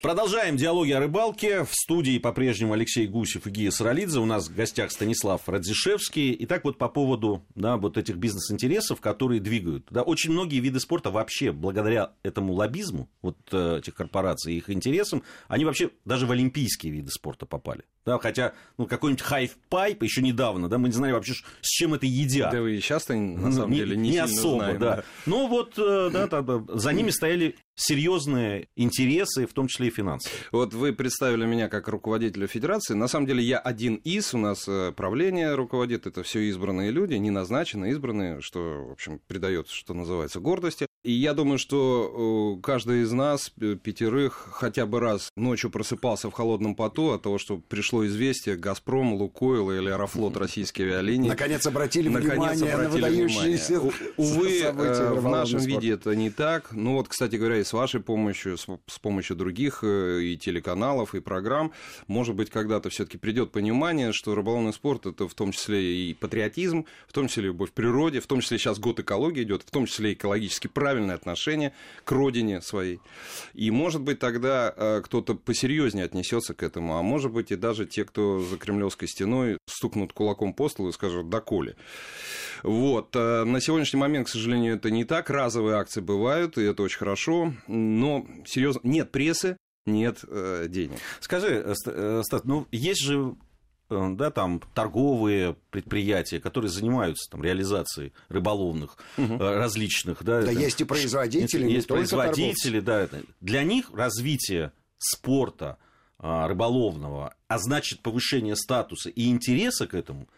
Продолжаем диалоги о рыбалке. В студии по-прежнему Алексей Гусев и Гия Саралидзе. У нас в гостях Станислав Радзишевский. И так вот по поводу да, вот этих бизнес-интересов, которые двигают. Да, очень многие виды спорта вообще, благодаря этому лоббизму вот э, этих корпораций и их интересам, они вообще даже в олимпийские виды спорта попали. Да, хотя ну, какой-нибудь half-pipe еще недавно, да, мы не знали вообще, с чем это едят. Да вы и часто, на самом не, деле, не, не особо, знаем, да. да. Но вот э, да, да, за ними стояли серьезные интересы, в том числе и финансовые. Вот вы представили меня как руководителя федерации. На самом деле я один из, у нас э, правление руководит, это все избранные люди, не назначенные, избранные, что, в общем, придает, что называется, гордости. И я думаю, что э, каждый из нас, пятерых, хотя бы раз ночью просыпался в холодном поту от того, что пришло известие «Газпром», «Лукойл» или «Аэрофлот» российские авиалинии. Наконец обратили Наконец внимание обратили на выдающиеся внимание. Увы, события э, в нашем спорта. виде это не так. Ну вот, кстати говоря, и с вашей помощью, с, с помощью других э, и телеканалов, и программ, может быть, когда-то все-таки придет понимание, что рыболовный спорт это в том числе и патриотизм, в том числе любовь к природе, в том числе сейчас год экологии идет, в том числе экологически правильное отношение к родине своей. И может быть тогда э, кто-то посерьезнее отнесется к этому, а может быть и даже те, кто за кремлевской стеной стукнут кулаком по столу и скажут «доколе». Вот. э, На сегодняшний момент, к сожалению, это не так. Разовые акции бывают, и это очень хорошо. Но, серьезно, нет прессы, нет э, денег. Скажи, э, Ст- Стас, ну есть же да, там торговые предприятия, которые занимаются там, реализацией рыболовных э, различных. Да, Да это- есть и производители, не есть производители, да. это- Для них развитие спорта а, рыболовного, а значит повышение статуса и интереса к этому,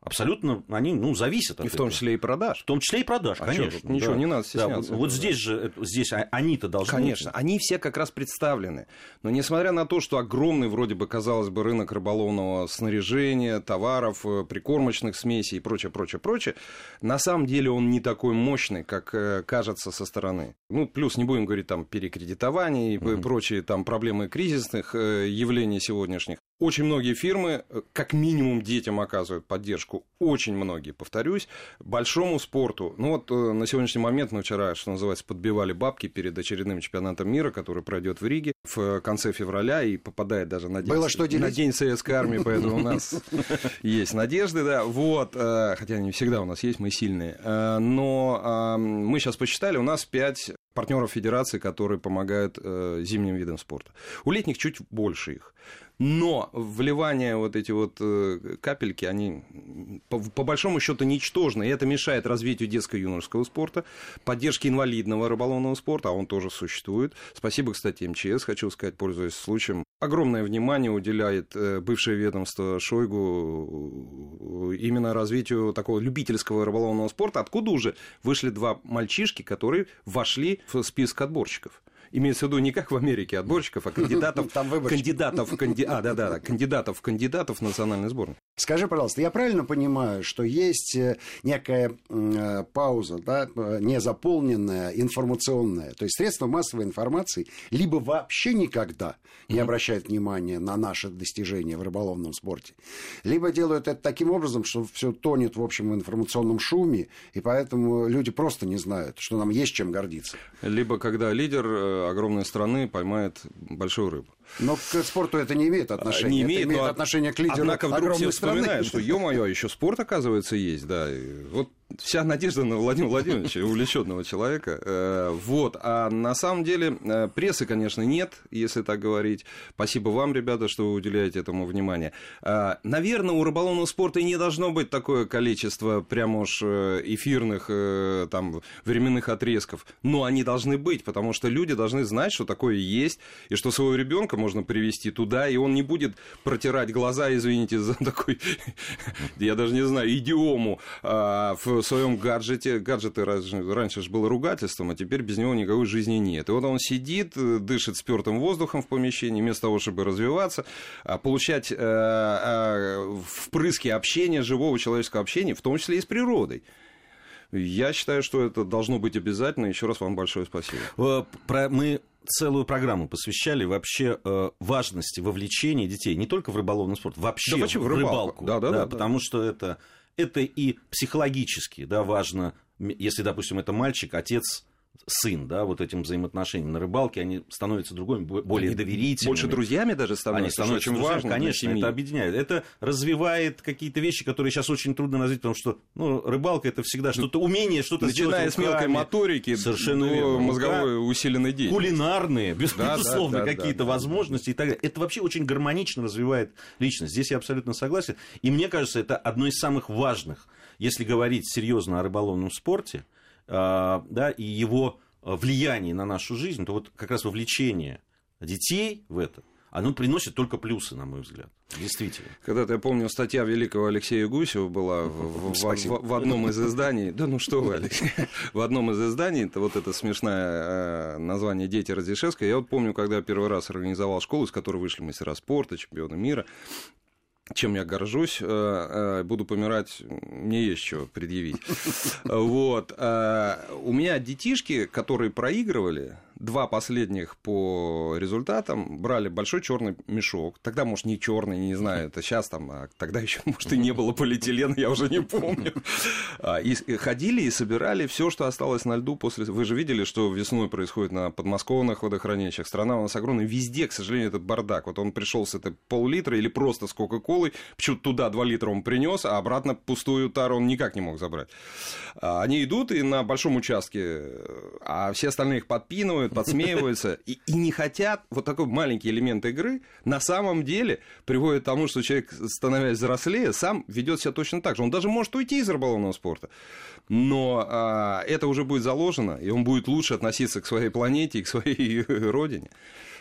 абсолютно они ну, зависят от И в том этого. числе и продаж. В том числе и продаж, А конечно. чё тут? Ничего, да. не надо Да, стесняться вот, вот этого, здесь же, это- здесь а- они-то должны... Конечно, они все как раз представлены. Но несмотря на то, что огромный вроде бы, казалось бы, рынок рыболовного снаряжения, товаров, э, прикормочных смесей и прочее, прочее, прочее, на самом деле он не такой мощный, как э, кажется со стороны. Ну, плюс не будем говорить там перекредитование и Мгм. прочие там проблемы кризисных э, явлений сегодняшних. Очень многие фирмы, э, как минимум детям оказывают поддержку, очень многие, повторюсь, большому спорту. Ну вот э, на сегодняшний момент мы вчера, что называется, подбивали бабки перед очередным чемпионатом мира, который пройдет в Риге в э, конце февраля и попадает даже на день, Было что делить? на день Советской Армии, поэтому у нас есть надежды, да, вот, хотя не всегда у нас есть, мы сильные, но мы сейчас посчитали, у нас пять партнеров федерации, которые помогают э, зимним видам спорта. У летних чуть больше их. Но вливание вот эти вот э, капельки, они по, по большому счету ничтожны, и это мешает развитию детско-юношеского спорта, поддержке инвалидного рыболовного спорта, а он тоже существует. Спасибо, кстати, МЧС, хочу сказать, пользуясь случаем. Огромное внимание уделяет э, бывшее ведомство Шойгу именно развитию такого любительского рыболовного спорта, откуда уже вышли два мальчишки, которые вошли в список отборщиков. Имеется в виду не как в Америке отборщиков, а кандидатов, кандидатов, канди... а, да, да, да, кандидатов, кандидатов в национальной сборной. Скажи, пожалуйста, я правильно понимаю, что есть э, некая э, пауза, да, э, незаполненная, информационная, то есть средства массовой информации либо вообще никогда не обращают внимания на наши достижения в рыболовном спорте, либо делают это таким образом, что все тонет в общем информационном шуме, и поэтому люди просто не знают, что нам есть чем гордиться. Либо когда лидер э, огромной страны поймает большую рыбу. Но к спорту это не имеет отношения. Не это имеет, имеет но, отношение к лидеру Однако вдруг все огромной страны. вспоминают, что, ё-моё, еще спорт, оказывается, есть, да. Вот вся надежда на Владимира Владимировича, увлеченного человека. Э, Вот. А на самом деле э, прессы, конечно, нет, если так говорить. Спасибо вам, ребята, что вы уделяете этому внимание. А, Наверное, у рыболовного спорта и не должно быть такое количество прямо уж э, эфирных э, там временных отрезков. Но они должны быть, потому что люди должны знать, что такое есть, и что своего ребенка можно привести туда, и он не будет протирать глаза, извините за такой, я даже не знаю, идиому а, в своем гаджете. Гаджеты раньше, раньше же было ругательством, а теперь без него никакой жизни нет. И вот он сидит, э, дышит спертым воздухом в помещении, вместо того, чтобы развиваться, а, получать э, э, впрыски общения, живого человеческого общения, в том числе и с природой. Я считаю, что это должно быть обязательно. Еще раз вам большое спасибо. Э, про- Мы целую программу посвящали вообще э, важности вовлечения детей не только в рыболовный спорт, вообще Да в рыбалку. рыбалку. Да, да, да, да. Потому что это, это и психологически да, важно, если, допустим, это мальчик, отец сын, да, вот этим взаимоотношениям. На рыбалке они становятся другими, более они доверительными. Больше друзьями даже становятся, они становятся очень важно. Конечно, это объединяет. Это развивает какие-то вещи, которые сейчас очень трудно развить, потому что ну, рыбалка это всегда что-то умение, что-то Начиная сделать с мелкой моторики Совершенно до верно. мозговой усиленной деятельности. Кулинарные, без, Да, да, безусловно, да, да, какие-то да, возможности и так далее. Это вообще очень гармонично развивает личность. Здесь я абсолютно согласен. И мне кажется, это одно из самых важных, если говорить серьезно о рыболовном спорте, да, и его влиянии на нашу жизнь, то вот как раз вовлечение детей в это, оно приносит только плюсы, на мой взгляд. Действительно. Когда-то, я помню, статья великого Алексея Гусева была в, в, в, в одном из изданий. Да ну что вы, Алексей. В одном из изданий, это вот это смешное э, название «Дети Разрешевской». Я вот помню, когда первый раз организовал школу, из которой вышли мастера спорта, чемпионы мира чем я горжусь, э, э, буду помирать, мне есть что предъявить. Вот. У меня детишки, которые проигрывали, два последних по результатам брали большой черный мешок. Тогда, может, не черный, не знаю, это сейчас там, а тогда еще, может, и не было полиэтилена, я уже не помню. А, и ходили и собирали все, что осталось на льду после... Вы же видели, что весной происходит на подмосковных водохранилищах. Страна у нас огромная. Везде, к сожалению, этот бардак. Вот он пришел с этой пол-литра или просто с Кока-Колой. Почему-то туда 2 литра он принес, а обратно пустую тару он никак не мог забрать. А, они идут и на большом участке, а все остальные их подпинывают, подсмеиваются и, и не хотят. Вот такой маленький элемент игры на самом деле приводит к тому, что человек, становясь взрослее, сам ведет себя точно так же. Он даже может уйти из рыболовного спорта. Но а, это уже будет заложено, и он будет лучше относиться к своей планете и к своей родине.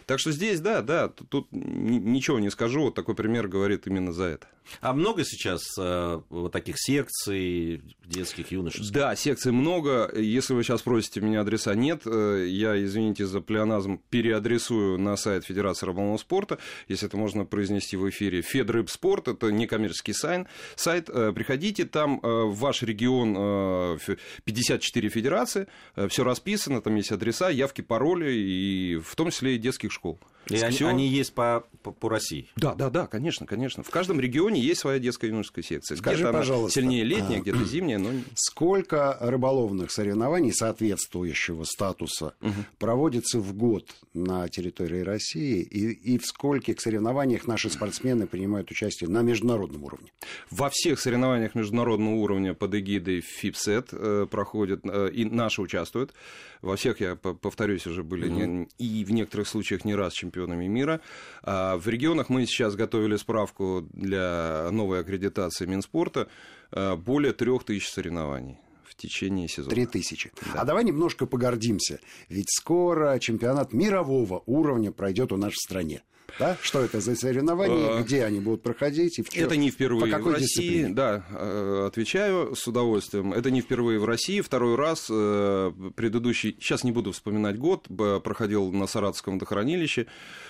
Так что здесь, да, да, тут, ничего не скажу. Вот такой пример говорит именно за это. А много сейчас э, вот таких секций детских, юношеских? Да, секций много. Если вы сейчас просите меня адреса, нет. Э, я, извините за плеоназм, переадресую на сайт Федерации рыболовного спорта, если это можно произнести в эфире. Федрыбспорт, это некоммерческий сайт. сайт. Э, приходите, там э, в ваш регион 54 федерации, все расписано, там есть адреса, явки, пароли, и в том числе и детских школ. school. И они, они есть по, по, по России? Да, да, да, конечно, конечно. В каждом регионе есть своя детская юношеская секция. Скажи, где-то пожалуйста, сильнее летняя, а, где-то зимняя, но... Сколько рыболовных соревнований соответствующего статуса угу. проводится в год на территории России, и, и в скольких соревнованиях наши спортсмены принимают участие на международном уровне? Во всех соревнованиях международного уровня под эгидой ФИПСЕТ э, проходят, э, и наши участвуют. Во всех, я повторюсь, уже были угу. не, и в некоторых случаях не раз чемпионами чемпионами мира. А в регионах мы сейчас готовили справку для новой аккредитации Минспорта. А, более трех тысяч соревнований в течение сезона. Три тысячи. Да. А давай немножко погордимся. Ведь скоро чемпионат мирового уровня пройдет у нас в стране. Да? Что это за соревнования, а... где они будут проходить? И в чем? Это не впервые в России. Дисциплине? Да, э, отвечаю с удовольствием. Это не впервые в России. Второй раз э, предыдущий, сейчас не буду вспоминать год, проходил на Саратовском водохранилище,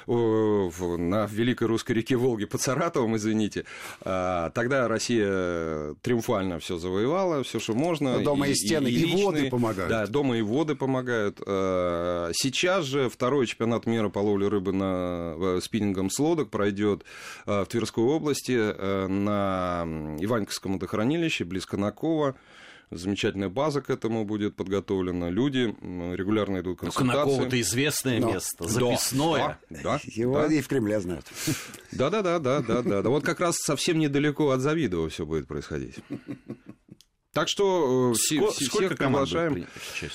на Великой Русской реке Волги под Саратовом, извините. А, тогда Россия триумфально все завоевала, все, что можно. Но дома и, и стены, и, и, и воды помогают. Да, дома и воды помогают. А, сейчас же второй чемпионат мира по ловле рыбы на спиннингом с лодок пройдет э, в Тверской области э, на Иваньковском водохранилище, близ Конакова. Замечательная база к этому будет подготовлена. Люди регулярно идут консультации. Конаково это известное Но. место, записное. Да, да, Его да. и в Кремле знают. Да-да-да, да, да, да. Вот как раз совсем недалеко от Завидова все будет происходить. Так что э, все, всех приглашаем.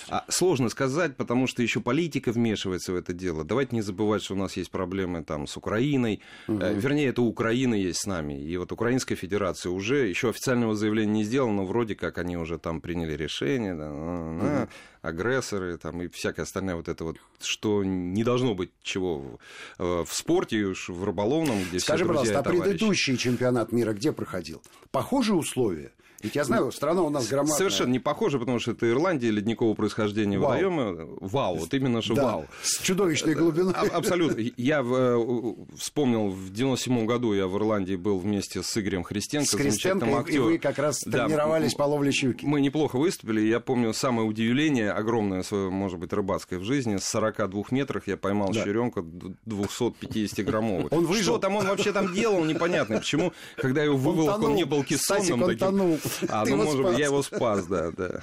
А, сложно сказать, потому что еще политика вмешивается в это дело. Давайте не забывать, что у нас есть проблемы там с Украиной. Угу. Вернее, это Украина есть с нами. И вот Украинская Федерация уже еще официального заявления не сделала, но вроде как они уже там приняли решение. Да, угу. агрессоры там, и всякое остальное вот это вот, что не должно быть чего в, в спорте, уж в рыболовном, где Скажи, все пожалуйста, а предыдущий чемпионат мира где проходил? Похожие условия? Ведь я знаю, страна у нас громадная. Совершенно не похоже, потому что это Ирландия, ледникового происхождения вау. водоемы. Вау, вот именно что да, вау. С чудовищной глубиной. А, абсолютно. Я в, вспомнил, в 97 году я в Ирландии был вместе с Игорем Христенко, с Христенко, и вы как раз да, тренировались по ловле щуки. Мы неплохо выступили. Я помню самое удивление, огромное свое, может быть, рыбацкое в жизни. С 42 метрах я поймал да. щеренка 250-граммовый. Он выжил. Что там он вообще там делал, непонятно. Почему, когда я его вывел, он, не был кессонным. Он тонул. А, ну, может быть, я его спас, да, да.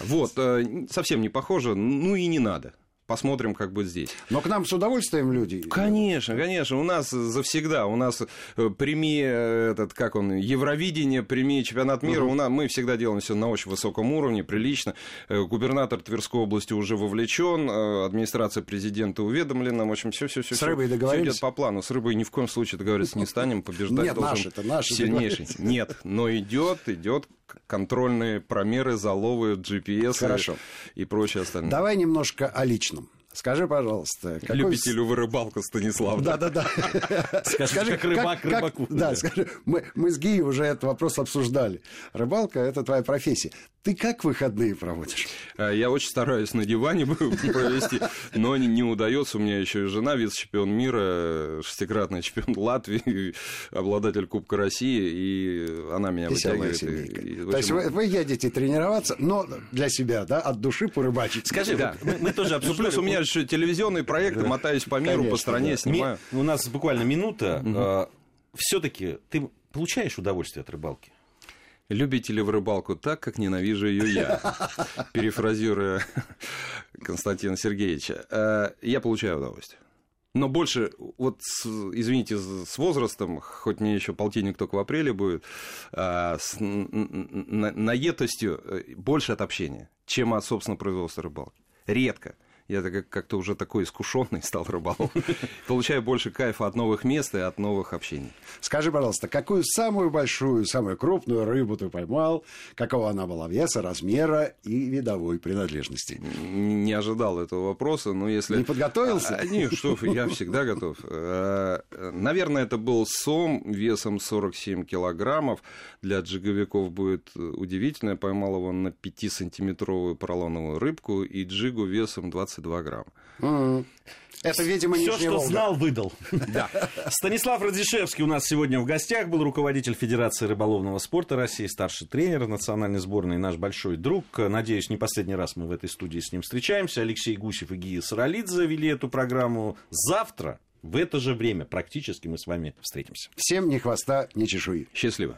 Вот, э, совсем не похоже, ну и не надо. Посмотрим, как будет здесь. Но к нам с удовольствием люди. Конечно, конечно. У нас завсегда, у нас э, прими э, этот, как он, Евровидение, прими чемпионат мира. У нас, мы всегда делаем все на очень высоком уровне, прилично. Э, Губернатор Тверской области уже вовлечен, администрация президента уведомлена. В общем, все, все, все. С рыбой договорились? идет по плану. С рыбой ни в коем случае договориться не станем. Побеждать Нет, должен наши-то, наши сильнейший. Нет, но идет, идет контрольные промеры, заловы, GPS Хорошо. и прочее остальное. Давай немножко о личном. Скажи, пожалуйста, какой... Любителю вы рыбалку, Станислав. Да, да, да. Скажи, как рыбак рыбаку. Да, скажи, мы, мы с Гией уже этот вопрос обсуждали. Рыбалка – это твоя профессия. Ты как выходные проводишь? А, Я очень стараюсь на диване провести, но не, не удается. У меня еще и жена, вице-чемпион мира, шестикратный чемпион Латвии, обладатель Кубка России, и она меня Веселая вытягивает. И- и, То есть вы, вы едете тренироваться, но для себя, да, от души порыбачить. Скажи, Да. мы, мы тоже Ну, обсуждали... плюс у меня еще телевизионные проекты, мотаюсь по миру, Конечно, по стране, снимаю. Ми- У нас буквально минута. Все-таки ты получаешь удовольствие от рыбалки? Любите ли вы рыбалку так, как ненавижу ее я? Перефразируя Константина Сергеевича. Э, Я получаю удовольствие. Но больше, вот, с- извините, с возрастом, хоть мне еще полтинник только в апреле будет, а, с наетостью э, больше от общения, чем от, собственно, производства рыбалки. Редко. Я как-то уже такой искушенный стал рыбалом. Получаю больше кайфа от новых мест и от новых общений. Скажи, пожалуйста, какую самую большую, самую крупную рыбу ты поймал, какого она была веса, размера и видовой принадлежности? Не ожидал этого вопроса, но если... Не подготовился? А, Нет, что я всегда готов. Э, Наверное, это был сом весом 47 килограммов. Для джиговиков будет удивительно. Я поймал его на 5-сантиметровую поролоновую рыбку и джигу весом 22 грамма. М. Это, видимо, Все, что Волга. знал, выдал. Да. Станислав Радзишевский у нас сегодня в гостях, был руководитель Федерации рыболовного спорта России, старший тренер национальной сборной, наш большой друг. Надеюсь, не последний раз мы в этой студии с ним встречаемся. Алексей Гусев и Гия Саралидзе вели эту программу. Завтра в это же время практически мы с вами встретимся. Всем ни хвоста, ни чешуи. Счастливо.